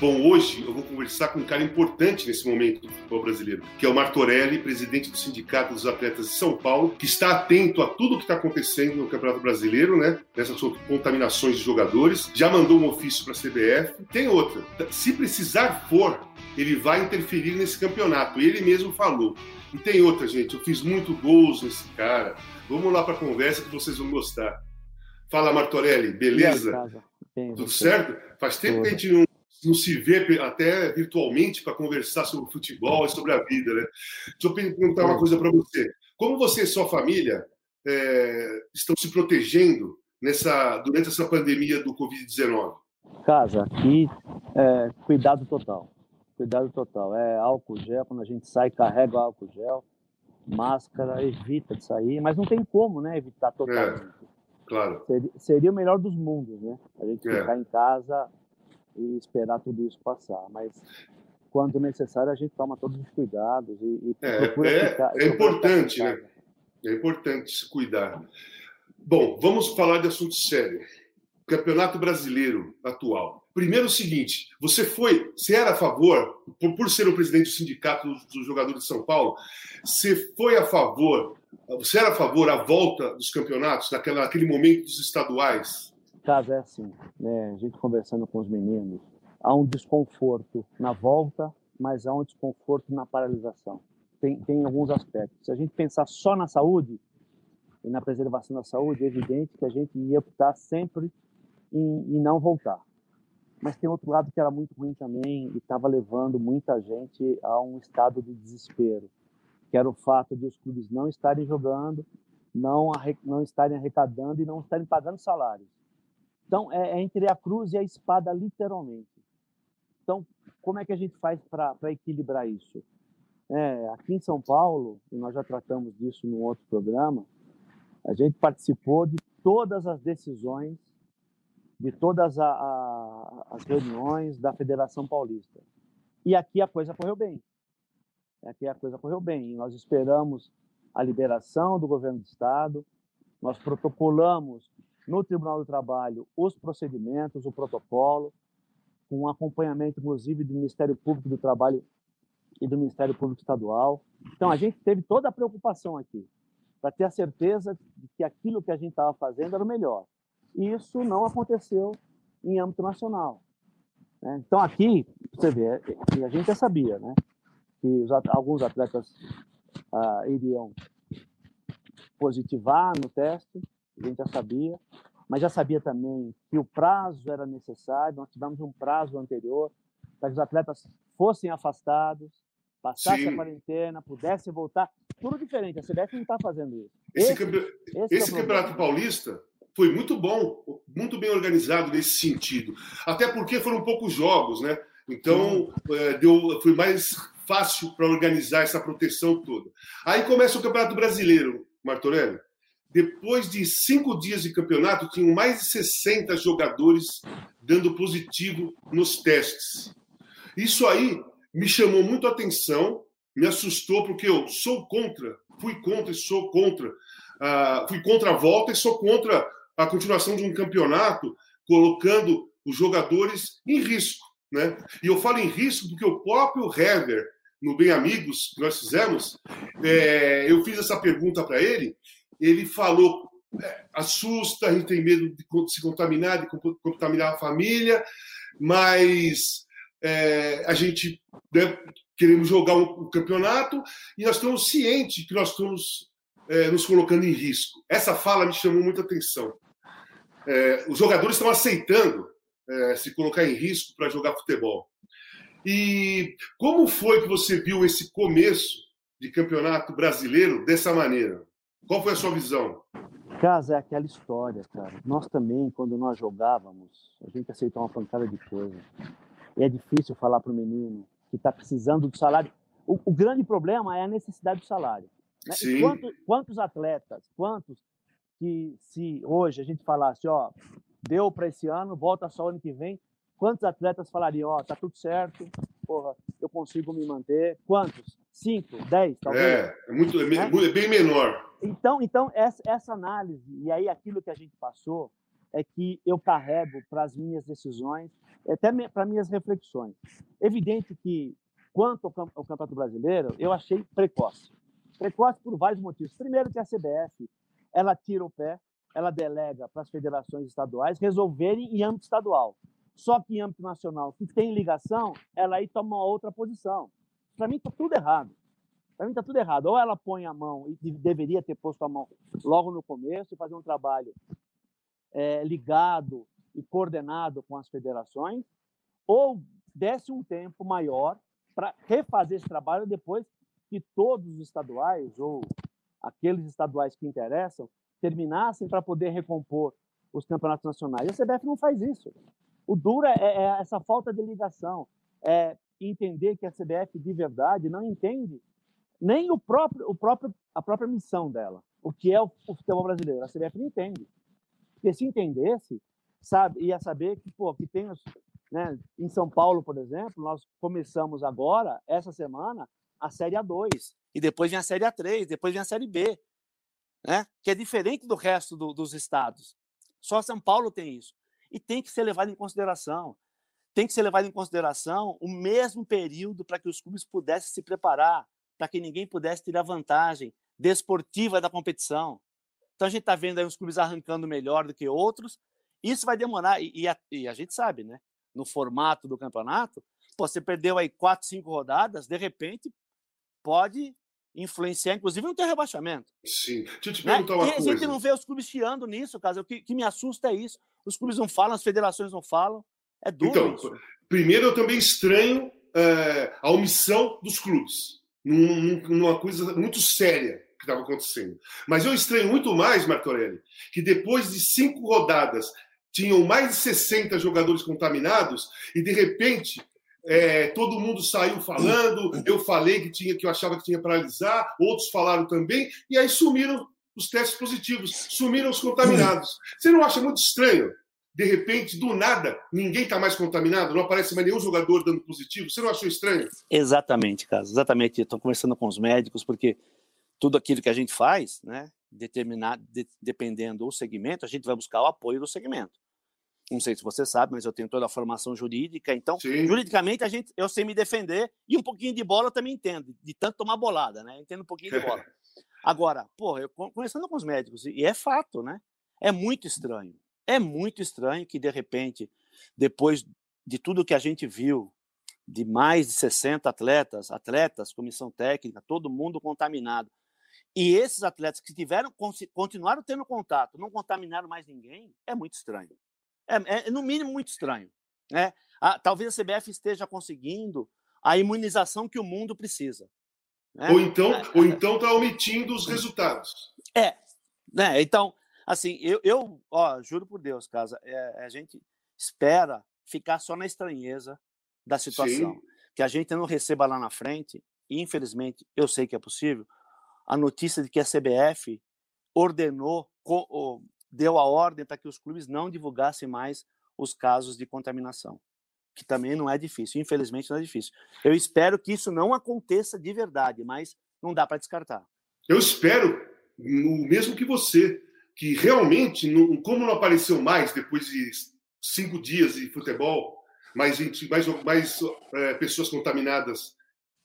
Bom, hoje eu vou conversar com um cara importante nesse momento do futebol brasileiro, que é o Martorelli, presidente do Sindicato dos Atletas de São Paulo, que está atento a tudo o que está acontecendo no Campeonato Brasileiro, né? Nessas contaminações de jogadores. Já mandou um ofício para a CBF. Tem outra. Se precisar for, ele vai interferir nesse campeonato. Ele mesmo falou. E tem outra, gente. Eu fiz muito gols nesse cara. Vamos lá para a conversa que vocês vão gostar. Fala, Martorelli, beleza? Tudo certo? Faz tempo que a gente não não se vê até virtualmente para conversar sobre futebol e sobre a vida, né? Deixa eu perguntar uma coisa para você. Como você e sua família é, estão se protegendo nessa durante essa pandemia do Covid-19? Casa, aqui, é, cuidado total. Cuidado total. É álcool gel, quando a gente sai, carrega álcool gel, máscara, evita de sair, mas não tem como, né, evitar totalmente. É, claro. Seria, seria, o melhor dos mundos, né? A gente é. ficar em casa e esperar tudo isso passar. Mas quando necessário, a gente toma todos os cuidados e, e é, procura é, ficar. É importante, né? É importante se cuidar. Bom, vamos falar de assunto sério. Campeonato Brasileiro atual. Primeiro o seguinte, você foi, você era a favor, por, por ser o presidente do sindicato dos, dos jogadores de São Paulo, você foi a favor, você era a favor a volta dos campeonatos, naquela, naquele momento dos estaduais, caso é assim, né? A gente conversando com os meninos, há um desconforto na volta, mas há um desconforto na paralisação. Tem, tem alguns aspectos. Se a gente pensar só na saúde e na preservação da saúde, é evidente que a gente ia optar sempre em, em não voltar. Mas tem outro lado que era muito ruim também e estava levando muita gente a um estado de desespero, que era o fato de os clubes não estarem jogando, não, não estarem arrecadando e não estarem pagando salários. Então, é, é entre a cruz e a espada, literalmente. Então, como é que a gente faz para equilibrar isso? É, aqui em São Paulo, e nós já tratamos disso num outro programa, a gente participou de todas as decisões, de todas a, a, as reuniões da Federação Paulista. E aqui a coisa correu bem. Aqui a coisa correu bem. Nós esperamos a liberação do governo do Estado, nós protocolamos no Tribunal do Trabalho os procedimentos, o protocolo, com acompanhamento, inclusive, do Ministério Público do Trabalho e do Ministério Público Estadual. Então, a gente teve toda a preocupação aqui, para ter a certeza de que aquilo que a gente estava fazendo era o melhor. E isso não aconteceu em âmbito nacional. Né? Então, aqui, você vê, a gente já sabia né, que os, alguns atletas ah, iriam positivar no teste, a gente já sabia, mas já sabia também que o prazo era necessário, nós tivemos um prazo anterior para que os atletas fossem afastados, passassem Sim. a quarentena, pudessem voltar, tudo diferente, a CBF não está fazendo isso. Esse, esse, esse, esse é campeonato paulista foi muito bom, muito bem organizado nesse sentido, até porque foram poucos jogos, né? Então, é, deu, foi mais fácil para organizar essa proteção toda. Aí começa o Campeonato Brasileiro, Martorelli depois de cinco dias de campeonato, tinham mais de 60 jogadores dando positivo nos testes. Isso aí me chamou muito a atenção, me assustou, porque eu sou contra, fui contra e sou contra. Uh, fui contra a volta e sou contra a continuação de um campeonato, colocando os jogadores em risco. Né? E eu falo em risco porque o próprio Hever, no Bem Amigos, que nós fizemos, é, eu fiz essa pergunta para ele ele falou: é, assusta, a gente tem medo de se contaminar, de contaminar a família, mas é, a gente né, queremos jogar um, um, campeonato e nós estamos cientes que nós estamos é, nos colocando em risco. Essa fala me chamou muita atenção. É, os jogadores estão aceitando é, se colocar em risco para jogar futebol. E como foi que você viu esse começo de campeonato brasileiro dessa maneira? Qual foi a sua visão? Casa, é aquela história, cara. Nós também, quando nós jogávamos, a gente aceitou uma pancada de coisa. E é difícil falar para o menino que está precisando do salário. O, o, grande problema é a necessidade do salário. Né? Quantos, quantos atletas, quantos que se hoje a gente falasse, ó, deu para esse ano, volta só ano que vem, quantos atletas falariam, ó, tá tudo certo, porra, eu consigo me manter? Quantos? Cinco, dez, talvez? É, é, muito, é, né? é bem menor. Então, então essa, essa análise, e aí aquilo que a gente passou, é que eu carrego para as minhas decisões, até para minhas reflexões. Evidente que, quanto ao, ao Campeonato Brasileiro, eu achei precoce. Precoce por vários motivos. Primeiro que a CBF, ela tira o pé, ela delega para as federações estaduais resolverem em âmbito estadual. Só que em âmbito nacional, que tem ligação, ela aí toma uma outra posição. Para mim está tudo errado. Para mim está tudo errado. Ou ela põe a mão, e deveria ter posto a mão logo no começo, e fazer um trabalho é, ligado e coordenado com as federações, ou desse um tempo maior para refazer esse trabalho depois que todos os estaduais, ou aqueles estaduais que interessam, terminassem para poder recompor os campeonatos nacionais. E a CBF não faz isso. O duro é, é essa falta de ligação, é entender que a CBF de verdade não entende nem o próprio, o próprio, a própria missão dela, o que é o, o futebol brasileiro. A CBF não entende. Porque se entendesse, sabe, ia saber que, pô, que tem os, né, em São Paulo, por exemplo, nós começamos agora, essa semana, a Série A2, e depois vem a Série A3, depois vem a Série B, né, que é diferente do resto do, dos estados. Só São Paulo tem isso. E tem que ser levado em consideração. Tem que ser levado em consideração o mesmo período para que os clubes pudessem se preparar, para que ninguém pudesse tirar vantagem desportiva da competição. Então a gente está vendo aí os clubes arrancando melhor do que outros. Isso vai demorar, e, e, a, e a, gente sabe, né? No formato do campeonato, pô, você perdeu aí quatro, cinco rodadas, de repente pode influenciar, inclusive, no teu rebaixamento. Sim. Deixa eu te né? perguntar uma e coisa. a gente não vê os clubes chiando nisso, caso. O que, que, me assusta é isso. Os clubes não falam, as federações não falam. É duro então, isso. Primeiro, eu também estranho é, a omissão dos clubes. Num, numa coisa muito séria que estava acontecendo. Mas eu estranho muito mais, Martorelli, que depois de cinco rodadas tinham mais de 60 jogadores contaminados e de repente é, todo mundo saiu falando, eu falei que tinha que eu achava que tinha paralisar, outros falaram também, e aí sumiram os testes positivos, sumiram os contaminados. Você não acha muito estranho? De repente, do nada, ninguém está mais contaminado, não aparece mais nenhum jogador dando positivo. Você não achou estranho? Exatamente, Carlos. Exatamente. Estou conversando com os médicos, porque tudo aquilo que a gente faz, né, determinado, de, dependendo do segmento, a gente vai buscar o apoio do segmento não sei se você sabe, mas eu tenho toda a formação jurídica, então, Sim. juridicamente, a gente, eu sei me defender e um pouquinho de bola eu também entendo, de tanto tomar bolada, né? entendo um pouquinho de bola. Agora, porra, eu conversando com os médicos, e é fato, né? É muito estranho. É muito estranho que, de repente, depois de tudo que a gente viu, de mais de 60 atletas, atletas, comissão técnica, todo mundo contaminado, e esses atletas que tiveram, continuaram tendo contato, não contaminaram mais ninguém, é muito estranho. É, é no mínimo muito estranho. Né? Ah, talvez a CBF esteja conseguindo a imunização que o mundo precisa. Né? Ou então é, ou então está omitindo os resultados. É, né? Então, assim, eu, eu ó, juro por Deus, casa, é, a gente espera ficar só na estranheza da situação, Sim. que a gente não receba lá na frente. E infelizmente, eu sei que é possível. A notícia de que a CBF ordenou deu a ordem para que os clubes não divulgassem mais os casos de contaminação, que também não é difícil, infelizmente não é difícil. Eu espero que isso não aconteça de verdade, mas não dá para descartar. Eu espero, o mesmo que você, que realmente, como não apareceu mais depois de cinco dias de futebol, mais, mais, mais é, pessoas contaminadas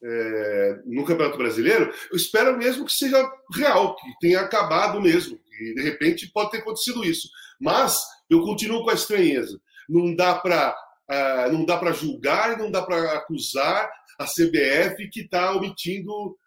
é, no Campeonato Brasileiro, eu espero mesmo que seja real, que tenha acabado mesmo. E de repente pode ter acontecido isso. Mas eu continuo com a estranheza. Não dá para uh, é, não dá para julgar, não dá para acusar a CBF que está omitindo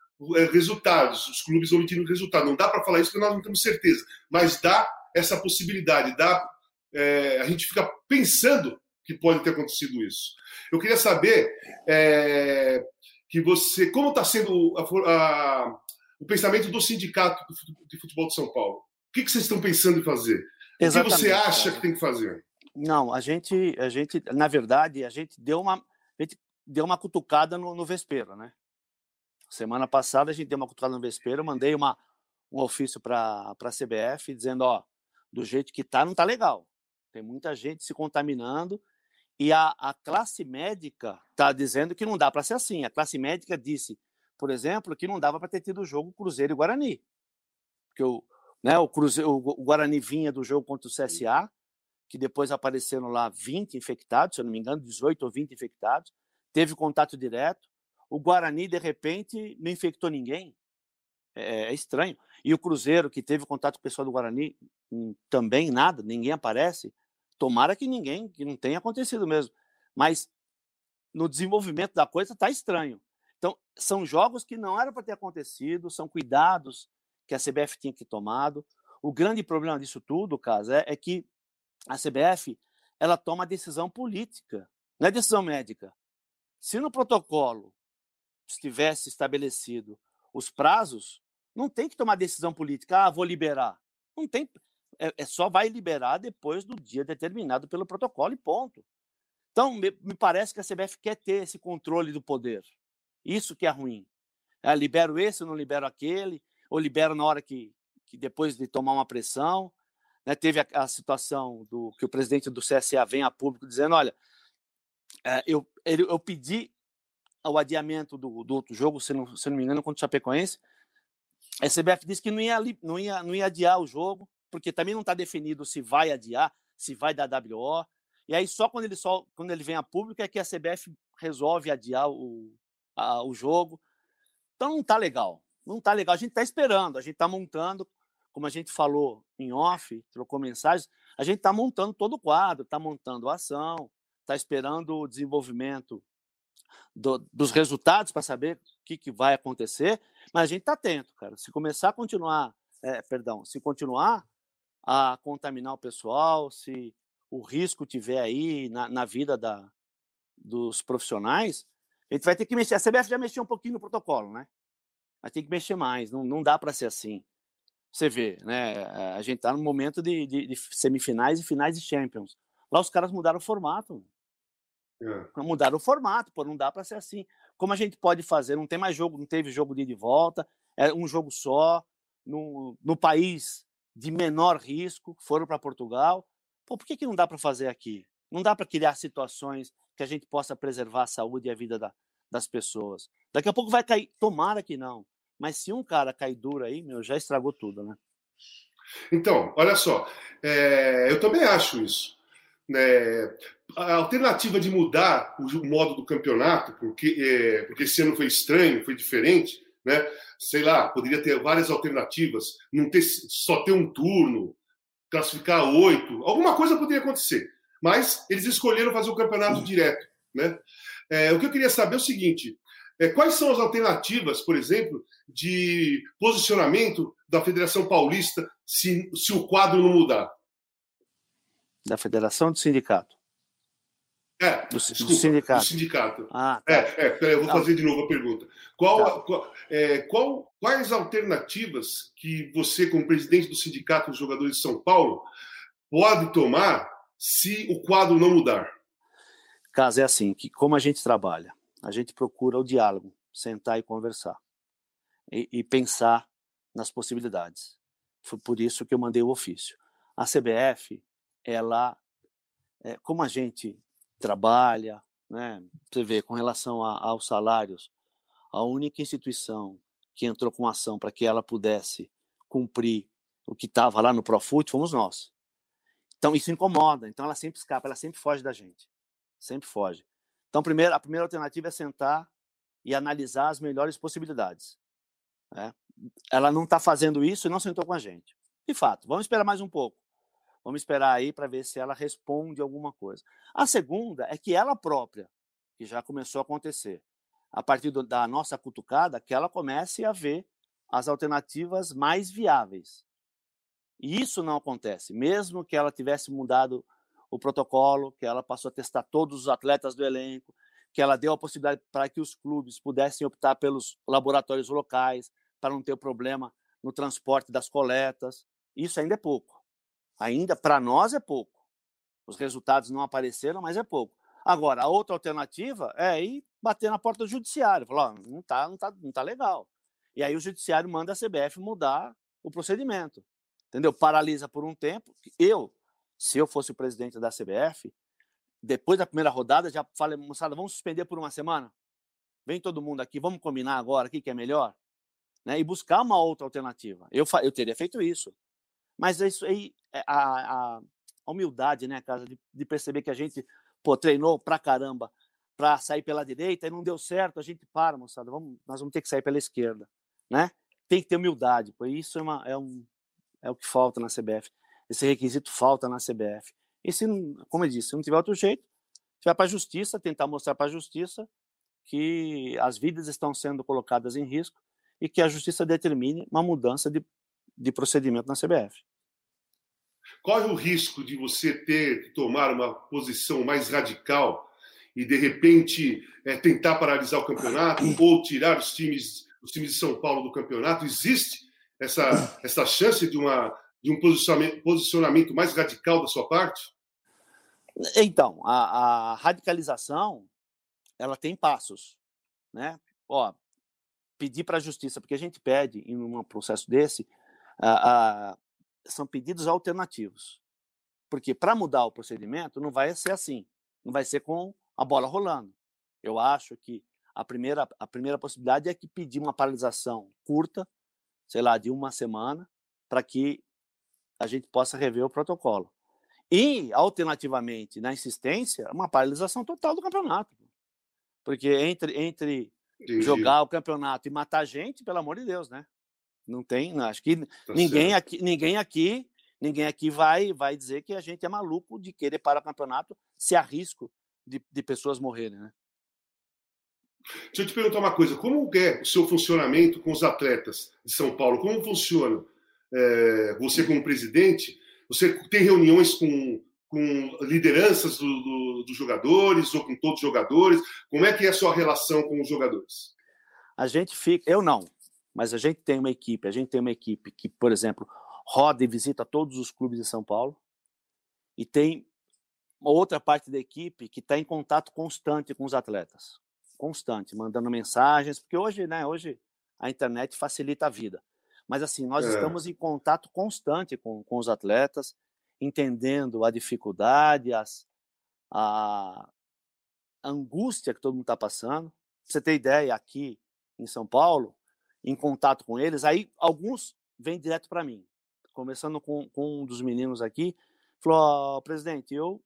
resultados, os clubes omitindo resultados. Não dá para falar isso porque nós não temos certeza. Mas dá essa possibilidade, dá. É, a gente fica pensando que pode ter acontecido isso. Eu queria saber é, que você, como está sendo a, a, o pensamento do sindicato de futebol de São Paulo? O que, que vocês estão pensando em fazer? Exatamente, o que você acha cara. que tem que fazer? Não, a gente, a gente, na verdade, a gente deu uma, deu uma cutucada no, no vespeiro, né? Semana passada a gente deu uma cutucada no vespeiro, mandei uma, um ofício para a CBF dizendo, ó, do jeito que tá, não tá legal. Tem muita gente se contaminando e a, a classe médica está dizendo que não dá para ser assim. A classe médica disse, por exemplo, que não dava para ter tido o jogo Cruzeiro e Guarani. Porque o, né, o, Cruzeiro, o Guarani vinha do jogo contra o CSA, que depois apareceram lá 20 infectados, se eu não me engano, 18 ou 20 infectados, teve contato direto. O Guarani, de repente, não infectou ninguém. É, é estranho. E o Cruzeiro, que teve contato com o pessoal do Guarani, hum, também nada, ninguém aparece. Tomara que ninguém, que não tenha acontecido mesmo. Mas no desenvolvimento da coisa está estranho. Então, são jogos que não era para ter acontecido, são cuidados que a CBF tinha que tomado. O grande problema disso tudo, caso, é, é que a CBF ela toma decisão política, não é decisão médica. Se no protocolo estivesse estabelecido os prazos, não tem que tomar decisão política. Ah, vou liberar. Não tem é, é, só vai liberar depois do dia determinado pelo protocolo e ponto. Então, me, me, parece que a CBF quer ter esse controle do poder. Isso que é ruim. É, libero esse, não libero aquele, ou libero na hora que, que depois de tomar uma pressão. Né, teve a, a, situação do que o presidente do CSA vem a público dizendo: olha, é, eu, ele, eu pedi o adiamento do, do outro jogo, se não, se não me engano, contra o Chapecoense. A CBF disse que não ia, não ia, não ia adiar o jogo, porque também não está definido se vai adiar, se vai dar WO. E aí só quando ele, só, quando ele vem a público é que a CBF resolve adiar o, a, o jogo. Então não está legal. Não está legal. A gente está esperando, a gente está montando, como a gente falou em off, trocou mensagens, a gente está montando todo o quadro, está montando a ação, está esperando o desenvolvimento do, dos resultados para saber o que, que vai acontecer, mas a gente está atento, cara. Se começar a continuar, é, perdão, se continuar a contaminar o pessoal, se o risco tiver aí na, na vida da, dos profissionais, a gente vai ter que mexer. A CBF já mexeu um pouquinho no protocolo, né? Mas tem que mexer mais, não, não dá para ser assim. Você vê, né? A gente está no momento de, de, de, semifinais e finais de Champions. Lá os caras mudaram o formato. É. Mudaram o formato, pô, não dá para ser assim. Como a gente pode fazer? Não tem mais jogo, não teve jogo de ida e volta, é um jogo só, no, no país de menor risco, foram para Portugal. Pô, por que, que não dá para fazer aqui? Não dá para criar situações que a gente possa preservar a saúde e a vida da, das pessoas. Daqui a pouco vai cair, tomara que não. Mas se um cara cair duro aí, meu, já estragou tudo, né? Então, olha só, é, eu também acho isso. Né? A alternativa de mudar o modo do campeonato, porque, é, porque esse ano foi estranho, foi diferente, né? sei lá, poderia ter várias alternativas, não ter só ter um turno, classificar oito, alguma coisa poderia acontecer. Mas eles escolheram fazer o campeonato direto. Né? É, o que eu queria saber é o seguinte: é, quais são as alternativas, por exemplo, de posicionamento da Federação Paulista se, se o quadro não mudar? Da Federação do Sindicato? É, do, desculpa, do sindicato. Do sindicato. Ah, tá. É, é peraí, eu vou fazer de novo a pergunta. Qual, tá. qual, é, qual, quais alternativas que você, como presidente do Sindicato dos Jogadores de São Paulo, pode tomar se o quadro não mudar? Caso é assim, que como a gente trabalha, a gente procura o diálogo, sentar e conversar e, e pensar nas possibilidades. Foi por isso que eu mandei o ofício. A CBF, ela, é, como a gente trabalha, né? Você vê, com relação a, aos salários, a única instituição que entrou com ação para que ela pudesse cumprir o que estava lá no Profut fomos nós. Então isso incomoda, então ela sempre escapa, ela sempre foge da gente, sempre foge. Então primeiro, a primeira alternativa é sentar e analisar as melhores possibilidades. Né? Ela não está fazendo isso e não sentou com a gente. De fato, vamos esperar mais um pouco. Vamos esperar aí para ver se ela responde alguma coisa. A segunda é que ela própria, que já começou a acontecer, a partir do, da nossa cutucada, que ela comece a ver as alternativas mais viáveis. E isso não acontece, mesmo que ela tivesse mudado o protocolo, que ela passou a testar todos os atletas do elenco, que ela deu a possibilidade para que os clubes pudessem optar pelos laboratórios locais, para não ter problema no transporte das coletas. Isso ainda é pouco. Ainda, para nós, é pouco. Os resultados não apareceram, mas é pouco. Agora, a outra alternativa é ir bater na porta do judiciário, falar, oh, não tá, não tá, não tá legal. E aí o judiciário manda a CBF mudar o procedimento. Entendeu? Paralisa por um tempo. Eu, se eu fosse o presidente da CBF, depois da primeira rodada, já falei, moçada, vamos suspender por uma semana? Vem todo mundo aqui, vamos combinar agora o que é melhor? Né? E buscar uma outra alternativa. Eu, eu teria feito isso. Mas isso aí, é, a, a, humildade, né, cara, de, de, perceber que a gente pô, treinou pra caramba para sair pela direita e não deu certo, a gente para, moçada, vamos, nós vamos ter que sair pela esquerda, né? Tem que ter humildade, pois isso é, uma, é, um, é o que falta na CBF. Esse requisito falta na CBF. E se, como eu disse, se não tiver outro jeito, vai para a justiça, tentar mostrar para a justiça que as vidas estão sendo colocadas em risco e que a justiça determine uma mudança de, de procedimento na CBF. Corre o risco de você ter que tomar uma posição mais radical e, de repente, é, tentar paralisar o campeonato ou tirar os times, os times de São Paulo do campeonato? Existe essa, essa chance de, uma, de um posicionamento, posicionamento mais radical da sua parte? Então, a, a radicalização ela tem passos, né? Ó, pedir para a justiça, porque a gente pede em um processo desse, a, a, são pedidos alternativos. Porque para mudar o procedimento não vai ser assim, não vai ser com a bola rolando. Eu acho que a primeira, a primeira possibilidade é que pedir uma paralisação curta, sei lá, de uma semana, para que a gente possa rever o protocolo. E, alternativamente, na insistência, uma paralisação total do campeonato. Porque entre, entre jogar o campeonato e matar gente, pelo amor de Deus, né? Não tem, acho que tá ninguém aqui, ninguém aqui, ninguém aqui vai vai dizer que a gente é maluco de querer parar o campeonato se há risco de, de pessoas morrerem, né? Deixa eu te perguntar uma coisa: como é o seu funcionamento com os atletas de São Paulo? Como funciona? É, você, como presidente, você tem reuniões com, com lideranças dos do, do jogadores ou com todos os jogadores? Como é que é a sua relação com os jogadores? A gente fica, eu não, mas a gente tem uma equipe, a gente tem uma equipe que, por exemplo, roda e visita todos os clubes de São Paulo e tem uma outra parte da equipe que está em contato constante com os atletas, constante, mandando mensagens, porque hoje, né, hoje a internet facilita a vida. Mas assim, nós é. estamos em contato constante com, com os atletas, entendendo a dificuldade, as, a angústia que todo mundo está passando. Pra você ter ideia, aqui em São Paulo, em contato com eles, aí alguns vêm direto para mim. Começando com, com, um dos meninos aqui, falou: oh, presidente, eu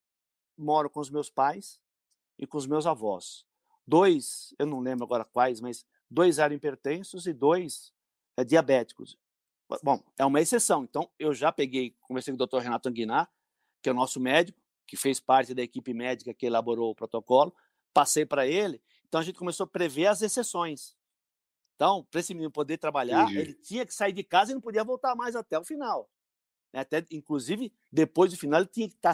moro com os meus pais e com os meus avós. Dois, eu não lembro agora quais, mas dois eram hipertensos e dois é, diabéticos. Bom, é uma exceção. Então, eu já peguei, conversei com o Dr. Renato Anguinar, que é o nosso médico, que fez parte da equipe médica que elaborou o protocolo, passei para ele. Então, a gente começou a prever as exceções. Então, para esse menino poder trabalhar, Entendi. ele tinha que sair de casa e não podia voltar mais até o final. Né, até, inclusive, depois do final, ele tinha que, tá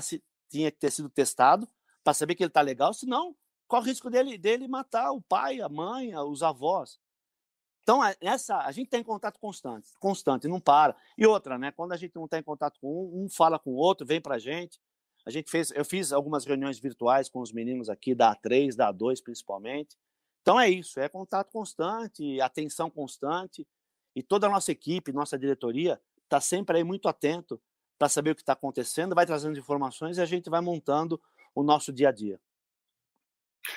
tinha que ter sido testado para saber que ele está legal, senão qual o risco dele, dele matar o pai, a mãe, os avós. Então, essa, a gente tem contato constante, constante, não para. E outra, né? Quando a gente não está em contato com um, um fala com o outro, vem para a gente. A gente fez, eu fiz algumas reuniões virtuais com os meninos aqui, da A3, da A2 principalmente. Então é isso, é contato constante, atenção constante, e toda a nossa equipe, nossa diretoria, está sempre aí muito atento para saber o que está acontecendo, vai trazendo informações e a gente vai montando o nosso dia a dia.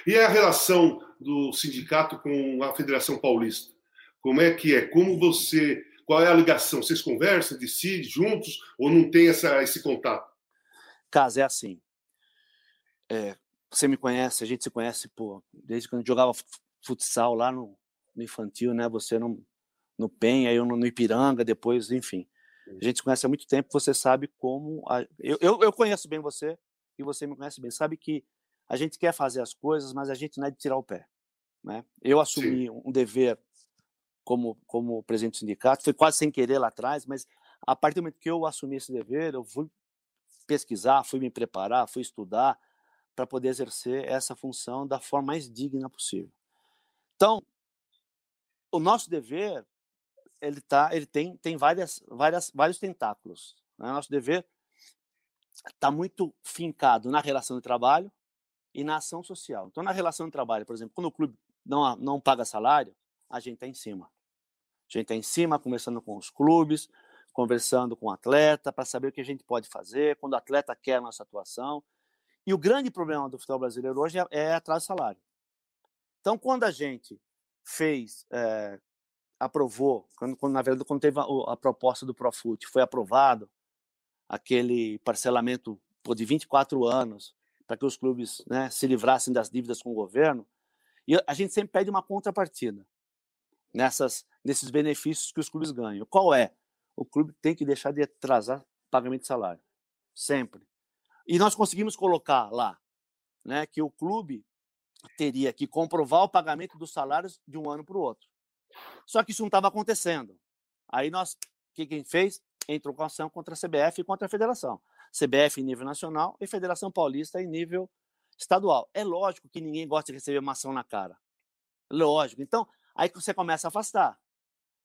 E a relação do sindicato com a Federação Paulista? Como é que é? Como você. Qual é a ligação? Vocês conversam, decidem juntos ou não tem essa, esse contato? Caso é assim. É, você me conhece, a gente se conhece pô, desde quando jogava futsal lá no, no, infantil, né? Você no, no Penha, eu no, no Ipiranga, depois, enfim. A gente se conhece há muito tempo, você sabe como. A, eu, eu, eu, conheço bem você e você me conhece bem. Sabe que a gente quer fazer as coisas, mas a gente não é de tirar o pé. Né? Eu assumi Sim. um dever como, como presidente do sindicato, foi quase sem querer lá atrás, mas a partir do momento que eu assumi esse dever, eu fui pesquisar, fui me preparar, fui estudar, para poder exercer essa função da forma mais digna possível. Então, o nosso dever ele tá, ele tem tem várias várias vários tentáculos. Né? Nosso dever está muito fincado na relação de trabalho, e na ação social. Então, na relação de trabalho, por exemplo, quando o clube não, não paga salário, a gente está em cima. A gente está em cima, conversando com os clubes, conversando com o atleta, para saber o que a gente pode fazer, quando o atleta quer a nossa atuação. E o grande problema do futebol brasileiro hoje é, é atraso de salário. Então, quando a gente fez, é, aprovou, quando, quando, na verdade, quando teve a, a proposta do Profut, foi aprovado aquele parcelamento pô, de 24 anos para que os clubes né, se livrassem das dívidas com o governo, e a gente sempre pede uma contrapartida nessas, nesses benefícios que os clubes ganham. Qual é? O clube tem que deixar de atrasar pagamento de salário. Sempre. E nós conseguimos colocar lá né, que o clube teria que comprovar o pagamento dos salários de um ano para o outro. Só que isso não estava acontecendo. Aí nós, o que quem fez? Entrou com ação contra a CBF e contra a federação. CBF em nível nacional e Federação Paulista em nível estadual. É lógico que ninguém gosta de receber uma ação na cara. Lógico. Então, aí você começa a afastar.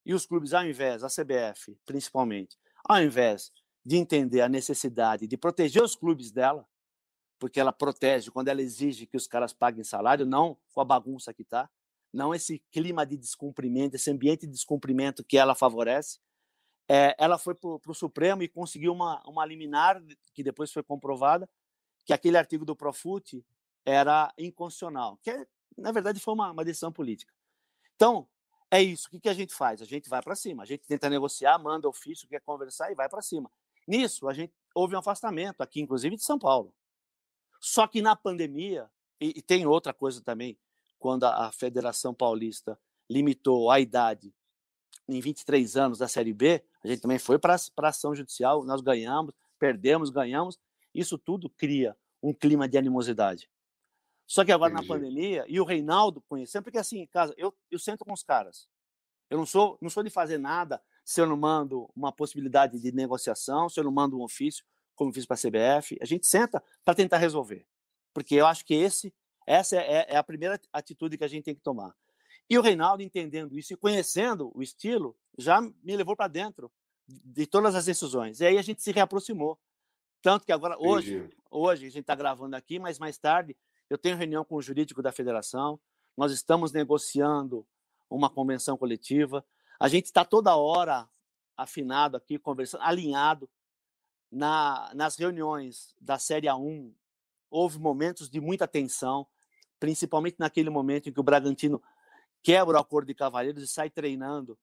E os clubes, ao invés, a CBF principalmente, ao invés de entender a necessidade de proteger os clubes dela, porque ela protege quando ela exige que os caras paguem salário, não com a bagunça que está, não esse clima de descumprimento, esse ambiente de descumprimento que ela favorece. É, ela foi para o Supremo e conseguiu uma, uma liminar, que depois foi comprovada, que aquele artigo do Profut era inconstitucional, que na verdade foi uma, uma decisão política. Então, é isso. O que, que a gente faz? A gente vai para cima. A gente tenta negociar, manda ofício, quer conversar e vai para cima. Nisso, a gente houve um afastamento aqui, inclusive de São Paulo. Só que na pandemia, e, e tem outra coisa também, quando a, a Federação Paulista limitou a idade em 23 anos da Série B, a gente também foi para a ação judicial, nós ganhamos, perdemos, ganhamos. Isso tudo cria um clima de animosidade. Só que agora Entendi. na pandemia, e o Reinaldo conhecendo, porque assim, em casa, eu, eu sento com os caras. Eu não sou, não sou de fazer nada se eu não mando uma possibilidade de negociação, se eu não mando um ofício, como fiz para a CBF. A gente senta para tentar resolver. Porque eu acho que esse, essa é, é a primeira atitude que a gente tem que tomar. E o Reinaldo, entendendo isso e conhecendo o estilo, já me levou para dentro de todas as decisões. E aí a gente se reaproximou. Tanto que agora, hoje, hoje a gente está gravando aqui, mas mais tarde eu tenho reunião com o jurídico da federação, nós estamos negociando uma convenção coletiva, a gente está toda hora afinado aqui, conversando, alinhado. Na, nas reuniões da Série A1, houve momentos de muita tensão, principalmente naquele momento em que o Bragantino quebra o acordo de cavalheiros e sai treinando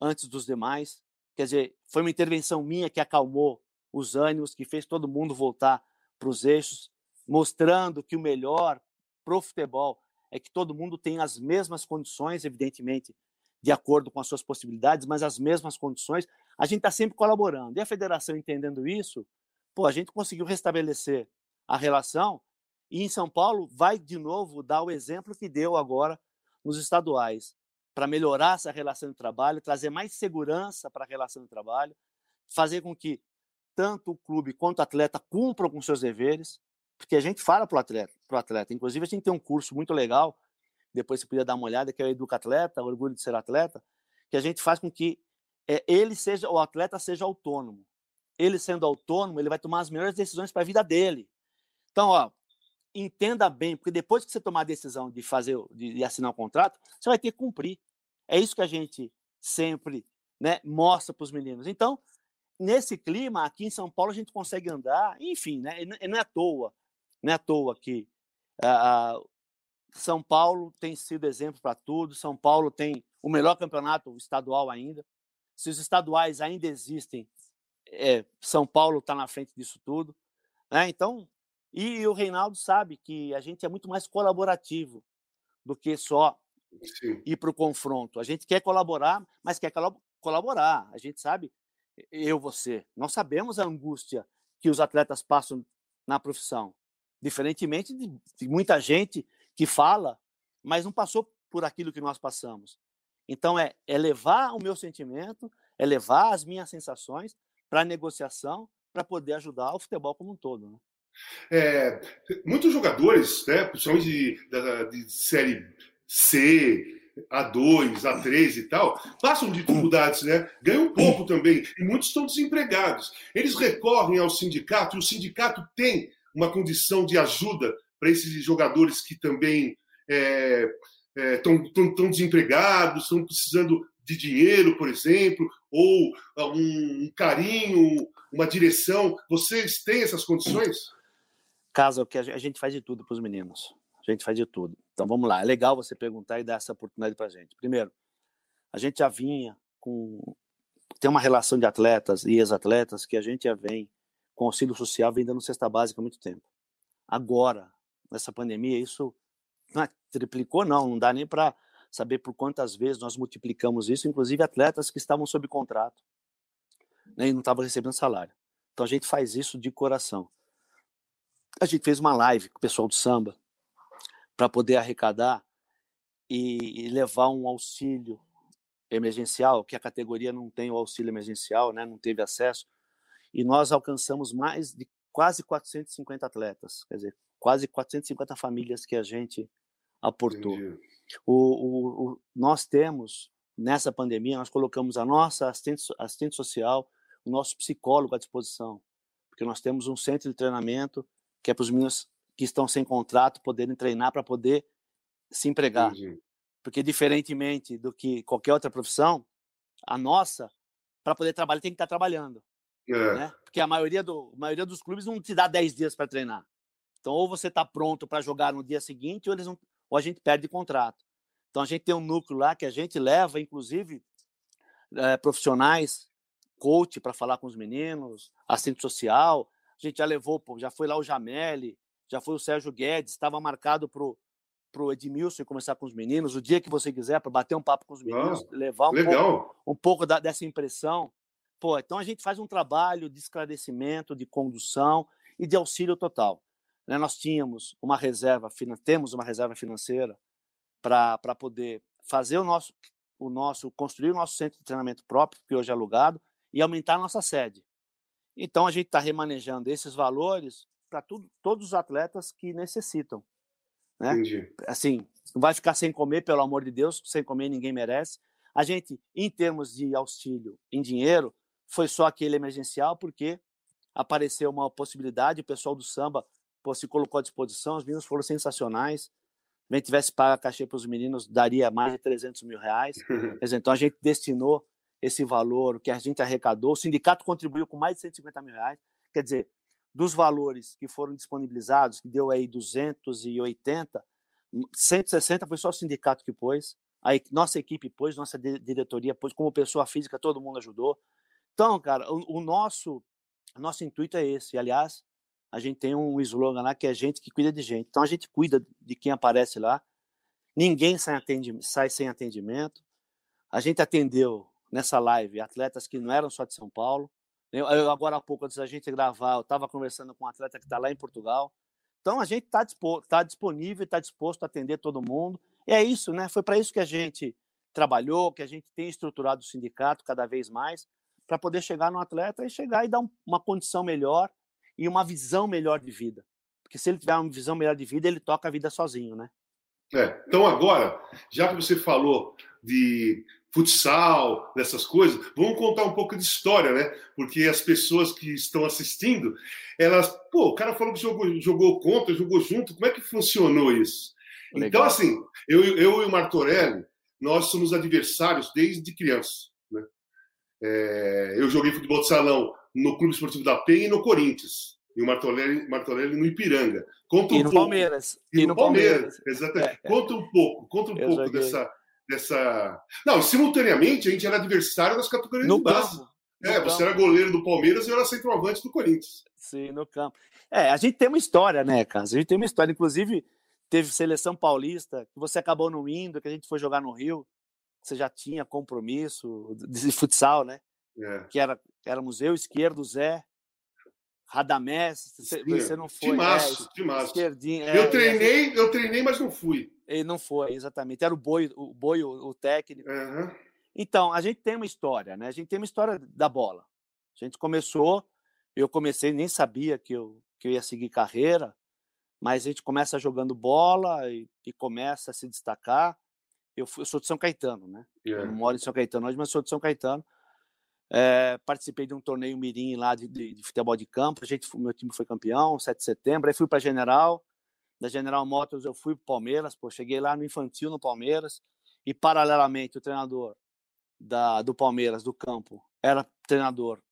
antes dos demais. Quer dizer, foi uma intervenção minha que acalmou os ânimos, que fez todo mundo voltar para os eixos, mostrando que o melhor para o futebol é que todo mundo tem as mesmas condições, evidentemente, de acordo com as suas possibilidades, mas as mesmas condições. A gente está sempre colaborando. E a federação entendendo isso, pô, a gente conseguiu restabelecer a relação e em São Paulo vai de novo dar o exemplo que deu agora nos estaduais, para melhorar essa relação de trabalho, trazer mais segurança para a relação de trabalho, fazer com que tanto o clube quanto o atleta cumpram com seus deveres, porque a gente fala para o atleta, atleta. Inclusive, a gente tem um curso muito legal, depois você podia dar uma olhada, que é o Educa Atleta, Orgulho de Ser Atleta, que a gente faz com que é, ele seja, o atleta seja autônomo. Ele sendo autônomo, ele vai tomar as melhores decisões para a vida dele. Então, ó, entenda bem, porque depois que você tomar a decisão de fazer, de, de assinar o um contrato, você vai ter que cumprir. É isso que a gente sempre né, mostra para os meninos. Então, nesse clima, aqui em São Paulo, a gente consegue andar, enfim, né, não é à toa, não é à toa que uh, São Paulo tem sido exemplo para tudo, São Paulo tem o melhor campeonato estadual ainda. Se os estaduais ainda existem, é, São Paulo está na frente disso tudo. Né? Então, e o Reinaldo sabe que a gente é muito mais colaborativo do que só Sim. ir para o confronto. A gente quer colaborar, mas quer colaborar. A gente sabe, eu, você, nós sabemos a angústia que os atletas passam na profissão. Diferentemente de, de muita gente que fala, mas não passou por aquilo que nós passamos. Então, é, é levar o meu sentimento, é levar as minhas sensações para negociação, para poder ajudar o futebol como um todo. Né? É, muitos jogadores, né, principalmente de, de série C, A2, A3 e tal, passam dificuldades, né? Ganham pouco também. E muitos estão desempregados. Eles recorrem ao sindicato e o sindicato tem uma condição de ajuda para esses jogadores que também estão é, é, desempregados, estão precisando de dinheiro, por exemplo, ou um, um carinho, uma direção? Vocês têm essas condições? Casa, que a gente faz de tudo para os meninos. A gente faz de tudo. Então vamos lá. É legal você perguntar e dar essa oportunidade para a gente. Primeiro, a gente já vinha com. Tem uma relação de atletas e ex-atletas que a gente já vem com auxílio social vem dando cesta básica há muito tempo. Agora, nessa pandemia, isso não é, triplicou, não. Não dá nem para saber por quantas vezes nós multiplicamos isso, inclusive atletas que estavam sob contrato né, e não estavam recebendo salário. Então a gente faz isso de coração. A gente fez uma live com o pessoal do samba para poder arrecadar e levar um auxílio emergencial, que a categoria não tem o auxílio emergencial, né, não teve acesso, e nós alcançamos mais de quase 450 atletas, quer dizer, quase 450 famílias que a gente aportou. O, o, o, nós temos, nessa pandemia, nós colocamos a nossa assistente, assistente social, o nosso psicólogo à disposição, porque nós temos um centro de treinamento que é para os meninos que estão sem contrato poderem treinar para poder se empregar. Entendi. Porque, diferentemente do que qualquer outra profissão, a nossa, para poder trabalhar, tem que estar trabalhando. É. Né? Porque a maioria, do, a maioria dos clubes não te dá 10 dias para treinar. Então, ou você está pronto para jogar no dia seguinte, ou, eles não, ou a gente perde contrato. Então, a gente tem um núcleo lá que a gente leva, inclusive, é, profissionais, coach para falar com os meninos, assistente social. A gente já levou, já foi lá o Jameli, já foi o Sérgio Guedes, estava marcado para o Edmilson começar com os meninos, o dia que você quiser, para bater um papo com os meninos, ah, levar um pouco, um pouco da, dessa impressão. Pô, então a gente faz um trabalho de esclarecimento, de condução e de auxílio total. Né? Nós tínhamos uma reserva, temos uma reserva financeira para poder fazer o nosso, o nosso, construir o nosso centro de treinamento próprio, que hoje é alugado, e aumentar a nossa sede. Então a gente está remanejando esses valores para todos os atletas que necessitam. Né? Entendi. Assim, não vai ficar sem comer, pelo amor de Deus, sem comer ninguém merece. A gente, em termos de auxílio em dinheiro, foi só aquele emergencial, porque apareceu uma possibilidade, o pessoal do samba pô, se colocou à disposição, os meninos foram sensacionais. Se a gente tivesse pago a cachê para os meninos, daria mais de 300 mil reais. então a gente destinou esse valor que a gente arrecadou, o sindicato contribuiu com mais de 150 mil reais. Quer dizer, dos valores que foram disponibilizados, que deu aí 280, 160 foi só o sindicato que pôs, a nossa equipe pôs, nossa diretoria pôs, como pessoa física, todo mundo ajudou. Então, cara, o, o nosso, nosso intuito é esse. Aliás, a gente tem um slogan lá que é gente que cuida de gente. Então, a gente cuida de quem aparece lá. Ninguém sai, sai sem atendimento. A gente atendeu nessa live atletas que não eram só de São Paulo, eu, agora há pouco, antes da gente gravar, eu estava conversando com um atleta que está lá em Portugal. Então, a gente está tá disponível, está disposto a atender todo mundo. E é isso, né? Foi para isso que a gente trabalhou, que a gente tem estruturado o sindicato cada vez mais, para poder chegar no atleta e chegar e dar um, uma condição melhor e uma visão melhor de vida. Porque se ele tiver uma visão melhor de vida, ele toca a vida sozinho, né? É. Então, agora, já que você falou de futsal, dessas coisas, vamos contar um pouco de história, né? Porque as pessoas que estão assistindo, elas, pô, o cara falou que jogou, jogou contra, jogou junto, como é que funcionou isso? Legal. Então, assim, eu, eu e o Martorelli, nós somos adversários desde criança. Né? É, eu joguei futebol de salão no Clube Esportivo da Penha e no Corinthians. E o Martorelli, Martorelli no Ipiranga. Conta um e no pouco. Palmeiras. E, e no, Palmeiras, Palmeiras. exatamente. É, conta um pouco, conta um pouco joguei. dessa, dessa. Não, simultaneamente a gente era adversário das categorias no de base. É, você campo. era goleiro do Palmeiras e eu era centroavante do Corinthians. Sim, no campo. É, a gente tem uma história, né, Carlos? A gente tem uma história. Inclusive, teve seleção paulista, que você acabou não indo, que a gente foi jogar no Rio. Você já tinha compromisso de futsal, né? É. Que era, éramos eu, esquerdo, Zé, Radamés, você, você não foi. Timaço, é, timaço. Esquerdinho, é, eu treinei, eu treinei, mas não fui. Ele não foi, exatamente. Era o boi, o, boi, o, técnico. Uhum. Então, a gente tem uma história, né? A gente tem uma história da bola. A gente começou, eu comecei, nem sabia que eu, que eu ia seguir carreira, mas a gente começa jogando bola e, e começa a se destacar. Eu, eu, sou de São Caetano, né? Yeah. Eu não moro em São Caetano hoje, mas sou de São Caetano. É, participei de um torneio mirim lá de, de, de, futebol de campo. A gente, meu time foi campeão, 7 de setembro. Aí fui para General da General Motors eu fui para Palmeiras, pô, cheguei lá no infantil no Palmeiras e paralelamente o treinador da, do Palmeiras, do campo, era treinador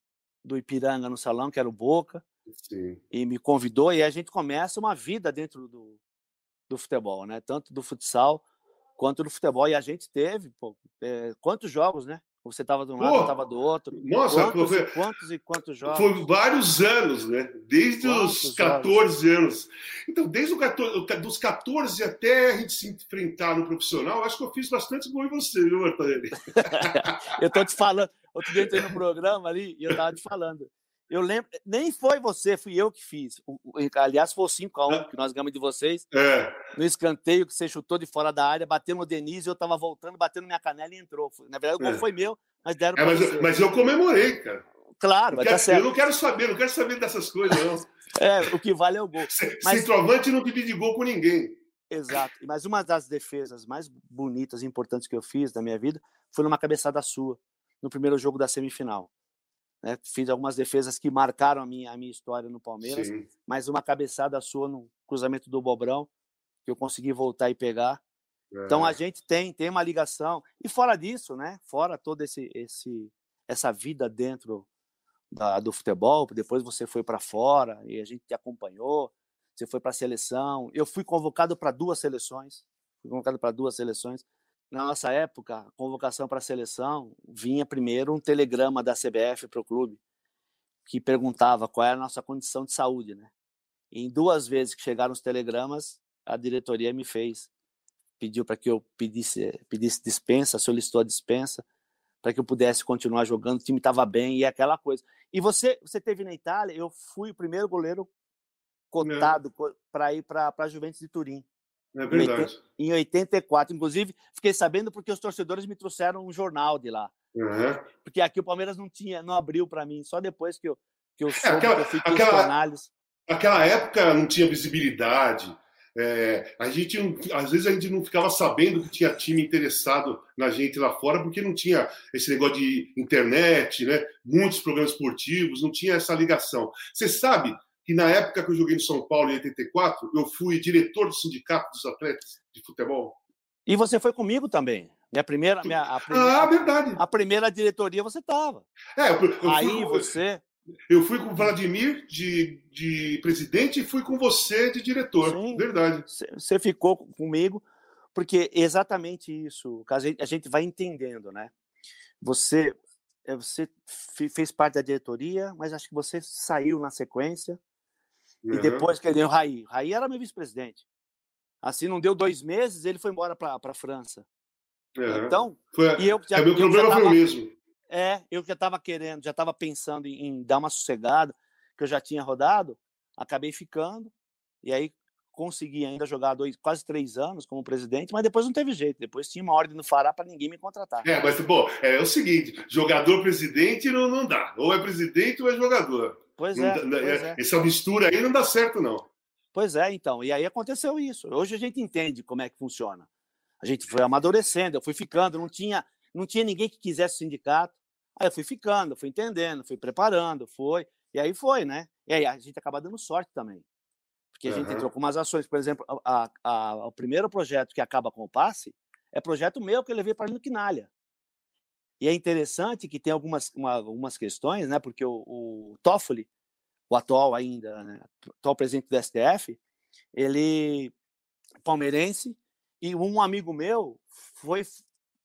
do Ipiranga no salão, que era o Boca, Sim. e me convidou e a gente começa uma vida dentro do, do futebol, né? Tanto do futsal quanto do futebol. E a gente teve, pô, é, quantos jogos, né? Você estava de um lado, eu estava do outro. Nossa, quantos, foi, quantos e quantos jogos? Foi vários anos, né? Desde quantos os 14 jogos? anos. Então, desde o 14, dos 14 até a gente se enfrentar no profissional, acho que eu fiz bastante gol em você, viu, Martinelli? eu tô te falando. Outro dia eu entrei no programa ali e eu tava te falando. Eu lembro, nem foi você, fui eu que fiz. O, o, aliás, foi o 5x1 que nós ganhamos de vocês. É. No escanteio que você chutou de fora da área, bateu no Denise, eu tava voltando, batendo minha canela e entrou. Na verdade, o gol é. foi meu, mas deram é, mas, eu, mas eu comemorei, cara. Claro, tá certo. Eu não quero saber, não quero saber dessas coisas, não. é, o que vale é o gol. mas... Centroavante não divide gol com ninguém. Exato. Mas uma das defesas mais bonitas e importantes que eu fiz da minha vida foi numa cabeçada sua, no primeiro jogo da semifinal. Né? Fiz algumas defesas que marcaram a minha, a minha história no Palmeiras, Sim. mas uma cabeçada sua no cruzamento do Bobrão, que eu consegui voltar e pegar. É. Então a é. gente tem, tem uma ligação. E fora disso, né? Fora toda esse, esse, essa vida dentro da, do futebol, depois você foi para fora e a gente te acompanhou, você foi para a seleção. Eu fui convocado para duas seleções, fui convocado para duas seleções na nossa época, a convocação para a seleção vinha primeiro um telegrama da CBF para o clube que perguntava qual era a nossa condição de saúde, né? E em duas vezes que chegaram os telegramas, a diretoria me fez, pediu para que eu pedisse, pedisse dispensa, solicitou a dispensa para que eu pudesse continuar jogando, o time estava bem e aquela coisa. E você, você teve na Itália, eu fui o primeiro goleiro cotado para ir para a Juventus de Turim. É verdade. Em 84, inclusive, fiquei sabendo porque os torcedores me trouxeram um jornal de lá. Uhum. Porque aqui o Palmeiras não tinha, não abriu para mim, só depois que eu que eu, é, soube, aquela, que eu aquela, análise. Aquela época não tinha visibilidade. É, a gente às vezes a gente não ficava sabendo que tinha time interessado na gente lá fora porque não tinha esse negócio de internet, né? Muitos programas esportivos, não tinha essa ligação. Você sabe que na época que eu joguei no São Paulo, em 84, eu fui diretor do Sindicato dos Atletas de Futebol. E você foi comigo também. Minha primeira, minha, a primeira, ah, verdade. A primeira diretoria você estava. É, eu, eu Aí fui, você. Eu fui com o Vladimir de, de presidente e fui com você de diretor. Sim, verdade. Você ficou comigo, porque exatamente isso, a gente vai entendendo, né? Você, é, você fez parte da diretoria, mas acho que você saiu na sequência Uhum. E depois que ele o Raí. Raí era meu vice-presidente. Assim, não deu dois meses, ele foi embora para a França. Uhum. Então, foi, e eu já, é, meu problema tava, foi o mesmo. É, eu já estava querendo, já estava pensando em, em, dar uma sossegada, que eu já tinha rodado, acabei ficando, e aí consegui ainda jogar dois, quase três anos como presidente, mas depois não teve jeito, depois tinha uma ordem no Fará para ninguém me contratar. É, mas, bom, é, o seguinte, jogador-presidente não, não dá, ou é presidente ou é jogador. Pois é, pois é, Essa mistura aí não dá certo, não. Pois é, então. E aí aconteceu isso. Hoje a gente entende como é que funciona. A gente foi amadurecendo, eu fui ficando, não tinha, não tinha ninguém que quisesse o sindicato. Aí eu fui ficando, fui entendendo, fui preparando, foi. E aí foi, né? E aí a gente acaba dando sorte também. Porque a gente entrou com umas ações. Por exemplo, a, a, a, o primeiro projeto que acaba com o passe é projeto meu que eu levei para a Quinalha. E é interessante que tem algumas, uma, algumas questões, né? Porque o, o Toffoli, o atual ainda, né, atual presidente do STF, ele palmeirense e um amigo meu foi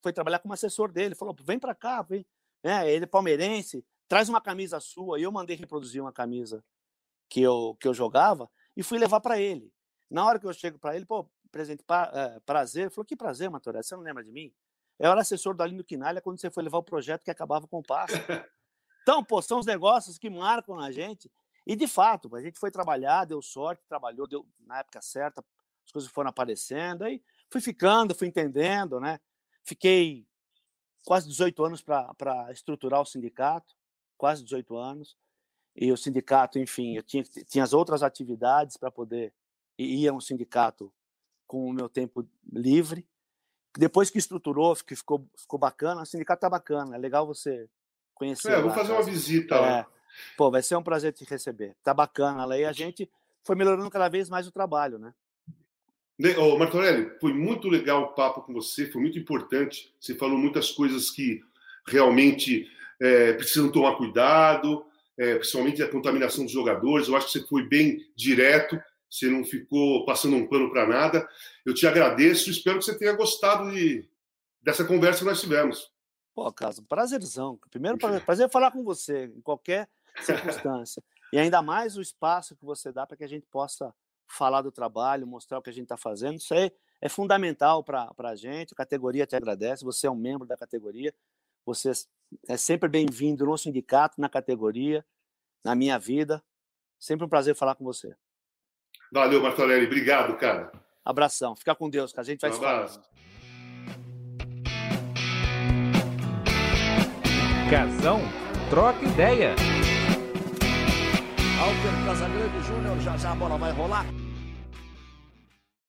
foi trabalhar como assessor dele, falou: "Vem para cá, vem". É, ele é palmeirense, traz uma camisa sua. E eu mandei reproduzir uma camisa que eu que eu jogava e fui levar para ele. Na hora que eu chego para ele, pô, presente pra, é, prazer, ele falou: "Que prazer, Matoré, você não lembra de mim?" Eu era assessor do Alindo Quinalha quando você foi levar o projeto que acabava com o passo. Então, pô, são os negócios que marcam a gente. E, de fato, a gente foi trabalhar, deu sorte, trabalhou, deu na época certa, as coisas foram aparecendo, aí fui ficando, fui entendendo, né? Fiquei quase 18 anos para estruturar o sindicato, quase 18 anos. E o sindicato, enfim, eu tinha, tinha as outras atividades para poder ir a um sindicato com o meu tempo livre. Depois que estruturou, que ficou, ficou bacana, o sindicato tá bacana, é legal você conhecer. É, vou fazer uma visita lá. É, pô, vai ser um prazer te receber. Tá bacana lá e a gente foi melhorando cada vez mais o trabalho, né? Ô, Martorelli, foi muito legal o papo com você, foi muito importante. Você falou muitas coisas que realmente é, precisam tomar cuidado, é, principalmente a contaminação dos jogadores. Eu acho que você foi bem direto, você não ficou passando um pano para nada. Eu te agradeço, espero que você tenha gostado de, dessa conversa que nós tivemos. Pô, Caso, prazerzão. Primeiro, prazer falar com você, em qualquer circunstância. e ainda mais o espaço que você dá para que a gente possa falar do trabalho, mostrar o que a gente está fazendo. Isso aí é fundamental para a gente. A categoria te agradece. Você é um membro da categoria. Você é sempre bem-vindo no sindicato, na categoria, na minha vida. Sempre um prazer falar com você. Valeu, Martorelli. Obrigado, cara. Abração. Fica com Deus, que a gente vai um se. Casão, troca ideia. Alter Casagrande Júnior, já já a bola vai rolar.